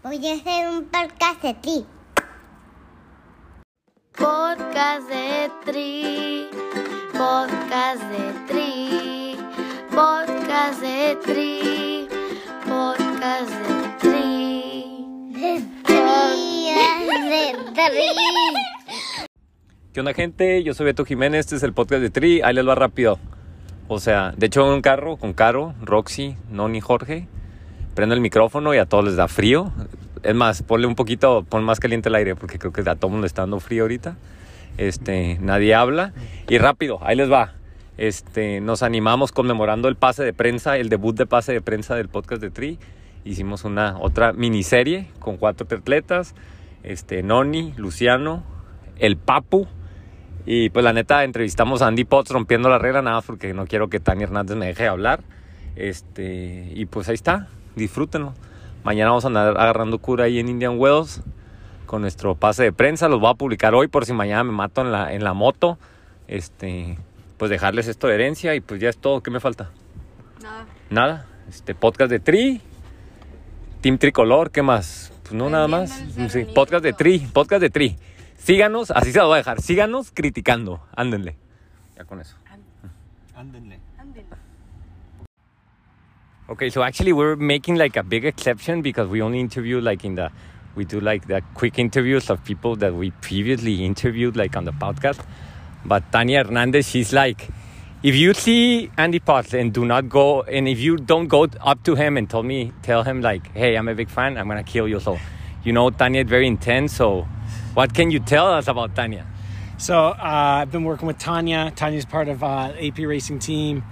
Voy a hacer un podcast de ti. Podcast de Tri, podcast de Tri, podcast de Tri, podcast de Tri. De tri, de tri. ¿Qué onda gente? Yo soy Beto Jiménez, este es el podcast de Tri, ahí les va rápido. O sea, de hecho en un carro con Caro, Roxy, Noni, Jorge, prendo el micrófono y a todos les da frío. Es más, ponle un poquito, pon más caliente el aire porque creo que a todo mundo está dando frío ahorita. Este, nadie habla y rápido, ahí les va. Este, nos animamos conmemorando el pase de prensa, el debut de pase de prensa del podcast de Tri. Hicimos una otra miniserie con cuatro atletas, este, Noni, Luciano, el Papu, y pues la neta entrevistamos a Andy Potts rompiendo la regla, nada porque no quiero que Tania Hernández me deje hablar. Este, y pues ahí está, disfrútenlo. Mañana vamos a andar agarrando cura ahí en Indian Wells con nuestro pase de prensa. Los voy a publicar hoy por si mañana me mato en la, en la moto. Este, pues dejarles esto de herencia y pues ya es todo. ¿Qué me falta? Nada. Nada. Este podcast de Tri, Team Tricolor, ¿qué más? Pues no, nada más. Sí, podcast de Tri, podcast de Tri. Síganos, así se lo voy a dejar. Síganos criticando. Ándenle. Ya con eso. Ándenle. Okay, so actually we're making like a big exception because we only interview like in the we do like the quick interviews of people that we previously interviewed like on the podcast. But Tania Hernandez, she's like, if you see Andy Potts and do not go, and if you don't go up to him and tell me, tell him like, hey, I'm a big fan, I'm gonna kill you. So, you know, Tanya is very intense. So, what can you tell us about Tanya? So uh, I've been working with Tanya. Tanya's part of uh, AP Racing Team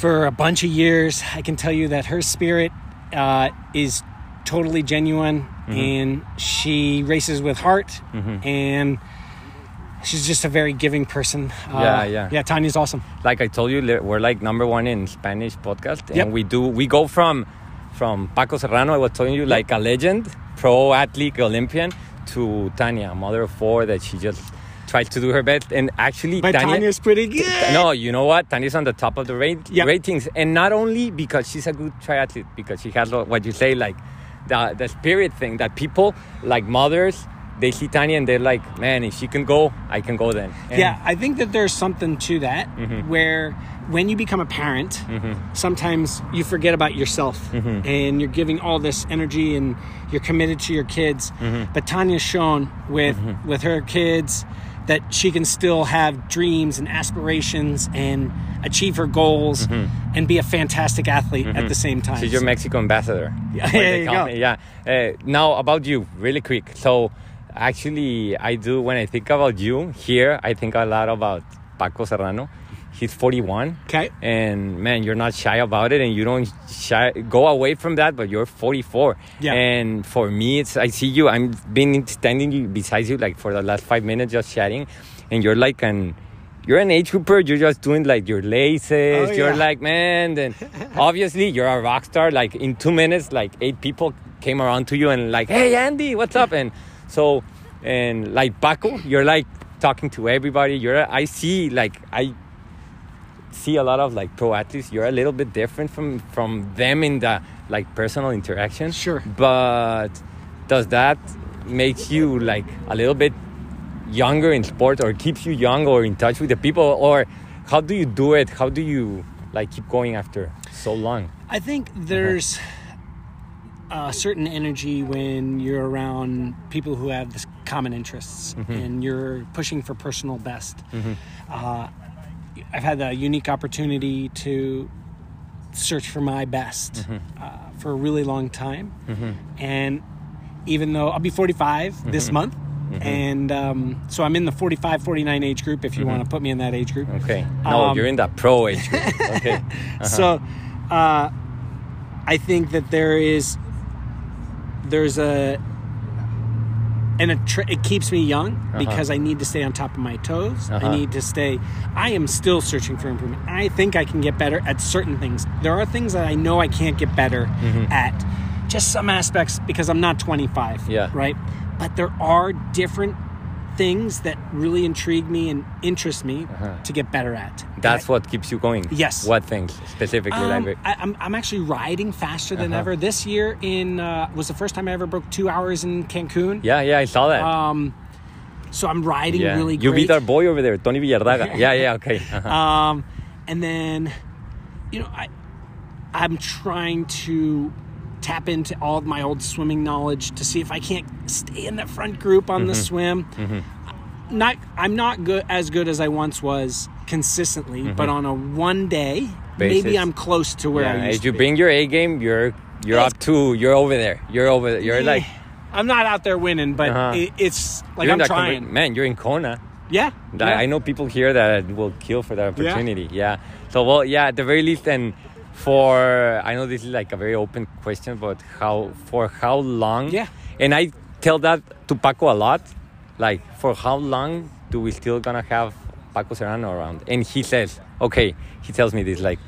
for a bunch of years. I can tell you that her spirit uh, is totally genuine, and she races with heart, and she's just a very giving person. Uh, Yeah, yeah. yeah. Tanya's awesome. like I told you, we're like number one in Spanish podcast, and Yep. we do we go from from Paco Serrano. I was telling you, like a legend, pro athlete, Olympian, to Tanya, mother of four, that she just tries to do her best, and actually, But Tanya. Tanya's pretty good. no, you know what? Tanya's on the top of the rate, Yep. ratings, and not only because she's a good triathlete, because she has what you say, like the the spirit thing that people like mothers. They see Tanya and they're like, man, if she can go, I can go then. And yeah, I think that there's something to that Mm-hmm. where when you become a parent, sometimes you forget about yourself Mm-hmm. and you're giving all this energy and you're committed to your kids. Mm-hmm. But Tanya's shown with with her kids that she can still have dreams and aspirations and achieve her goals and be a fantastic athlete at the same time. Mm-hmm. She's your Mexico ambassador. Yeah, there you go. me, Yeah. Uh, now about you, really quick. So, actually, I do when I think about you here, I think a lot about Paco Serrano. He's 41. Okay. And man, you're not shy about it, and you don't shy go away from that. But you're 44. Yeah. And for me, it's I see you. I'm been standing beside you like for the last five minutes, just chatting, and you're like an. You're an age grouper. You're just doing like your laces. Oh, you're yeah. like, man. Then obviously you're a rock star. Like in two minutes, like eight people came around to you and like, hey Andy, what's up? And so, and like Paco, you're like talking to everybody. You're. I see like I see a lot of like pro athletes you're a little bit different from from them in the like personal interaction. Sure. but does that make you like a little bit younger in sport or keeps you young or in touch with the people? Or how do you do it? How do you like keep going after so long? I think there's a certain energy when you're around people who have this common interests and you're pushing for personal best. Uh, I've had the unique opportunity to search for my best uh, for a really long time. And even though I'll be 45 this month, and um, so I'm in the 45 49 age group if you want to put me in that age group. okay. No Um, you're in that pro age group. Okay. So, uh, I think that there is there's a and it, tr- it keeps me young because I need to stay on top of my toes. Uh-huh. I need to stay. I am still searching for improvement. I think I can get better at certain things. There are things that I know I can't get better at. Just some aspects because I'm not 25. Yeah. Right. But there are different things that really intrigue me and interest me to get better at. Uh-huh. That's I- what keeps you going. Yes. What things specifically? Um, like, I, I'm, I'm actually riding faster than Uh-huh. ever. This year in uh, was the first time I ever broke two hours in Cancun. yeah, yeah, I saw that. Um, so I'm riding yeah. really you great. beat our boy over there, Tony Villardaga. yeah, yeah, okay. Uh-huh. Um, and then, you know, I I'm trying to tap into all of my old swimming knowledge to see if I can't stay in the front group on the Mm-hmm. swim. Not I'm not good as good as I once was consistently, but on a one day, Mm-hmm. Basis. maybe I'm close to where I yeah, used if to you bring your A game, you're you're up to you're over there. You're over. There. You're like I'm not out there winning, but Uh-huh. it, it's like you're I'm trying. conver- man, you're in Kona. yeah, yeah. I know people here that will kill for that opportunity. Yeah. So well, yeah, at the very least, and for I know this is like a very open question, but how for how long? Yeah. And I tell that to Paco a lot, like for how long do we still gonna have Paco Serrano around? And he says, okay, he tells me this like.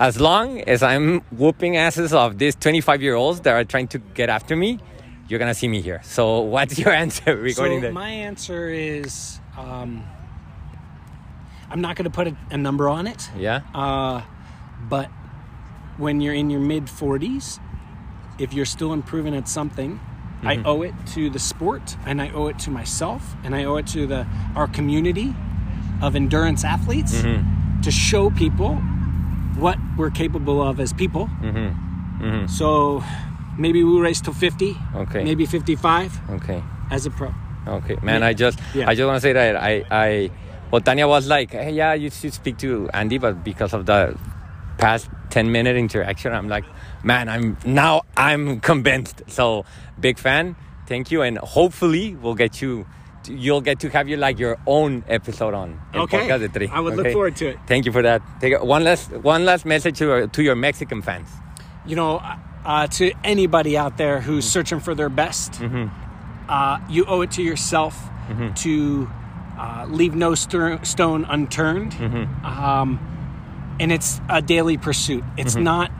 As long as I'm whooping asses of these 25 year olds that are trying to get after me, you're gonna see me here. So, what's your answer regarding so that? my answer is um, I'm not going to put a, a number on it. yeah. Uh, but when you're in your mid 40s, if you're still improving at something, I Mm-hmm. owe it to the sport and I owe it to myself and I owe it to the our community of endurance athletes Mm-hmm. to show people what we're capable of as people. Mm-hmm. So maybe we'll race till 50, Okay. maybe 55 Okay. as a pro. Okay, man. I just, Yeah. I just want to say that I, I, well, Tanya was like, hey, yeah, you should speak to Andy, but because of the past ten minute interaction, I'm like, man, I'm now I'm convinced. So big fan. Thank you, and hopefully we'll get you. You'll get to have you like your own episode on Okay. Podcast de Tri. I would look forward to it. Thank you for that. Take one last one last message to your, to your Mexican fans. you know, uh, to anybody out there who's searching for their best, uh, you owe it to yourself to uh, leave no stir- stone unturned. Um, and it's a daily pursuit. It's mm-hmm. not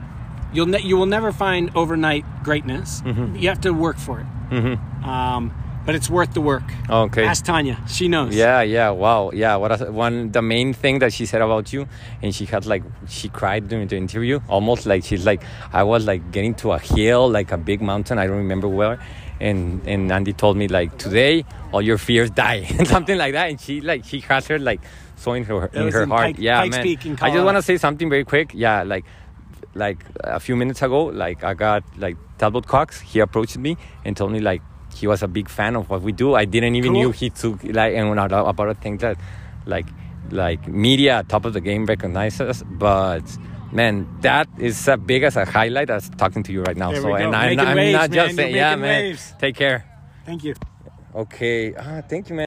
you'll ne- you will never find overnight greatness. Mm-hmm. You have to work for it. Mm-hmm. Um, but it's worth the work. Okay. Ask Tanya; she knows. Yeah, yeah, wow, yeah. What a, one the main thing that she said about you, and she had like she cried during the interview, almost like she's like I was like getting to a hill, like a big mountain. I don't remember where, and and Andy told me like today all your fears die, and something like that. And she like she has her like so in her in her in heart. Pike- yeah, Pikes man. Peak I just want to say something very quick. Yeah, like like a few minutes ago, like I got like Talbot Cox. He approached me and told me like he was a big fan of what we do. I didn't even Cool. knew he took like and when I about a thing that like like media top of the game recognizes, but. Man, that is as big as a highlight as talking to you right now. There so, and I'm, I'm not just man. saying, You're yeah, man. waves. Take care. Thank you. Okay. Ah, thank you, man.